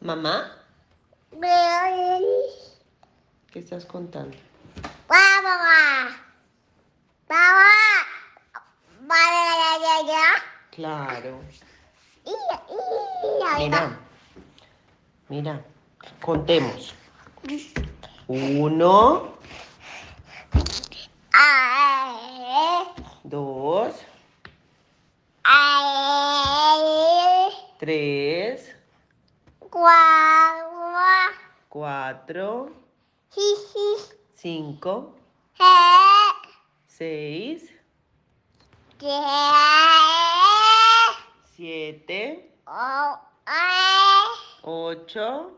Mamá, ¿qué estás contando? Claro. Mira, mira, contemos. Uno, tres, cuatro, cinco, seis, siete, ocho,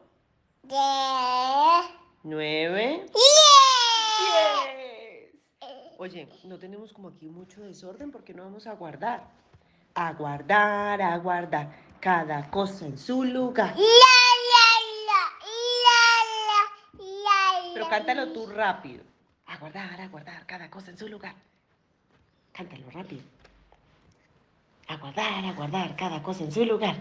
nueve, diez. Oye, no tenemos como aquí mucho desorden porque no vamos a guardar. A guardar, a guardar. Cada cosa en su lugar. Pero cántalo tú rápido. A guardar, a guardar. Cada cosa en su lugar. Cántalo rápido. A guardar, a guardar. Cada cosa en su lugar.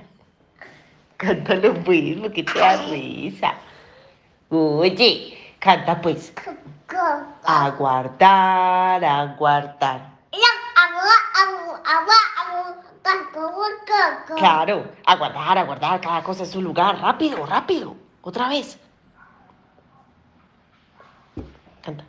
Cántalo pues, porque te da risa. Oye, canta pues. A guardar, a guardar. Claro, a guardar, a guardar cada cosa en su lugar. Rápido, rápido. Otra vez. Canta.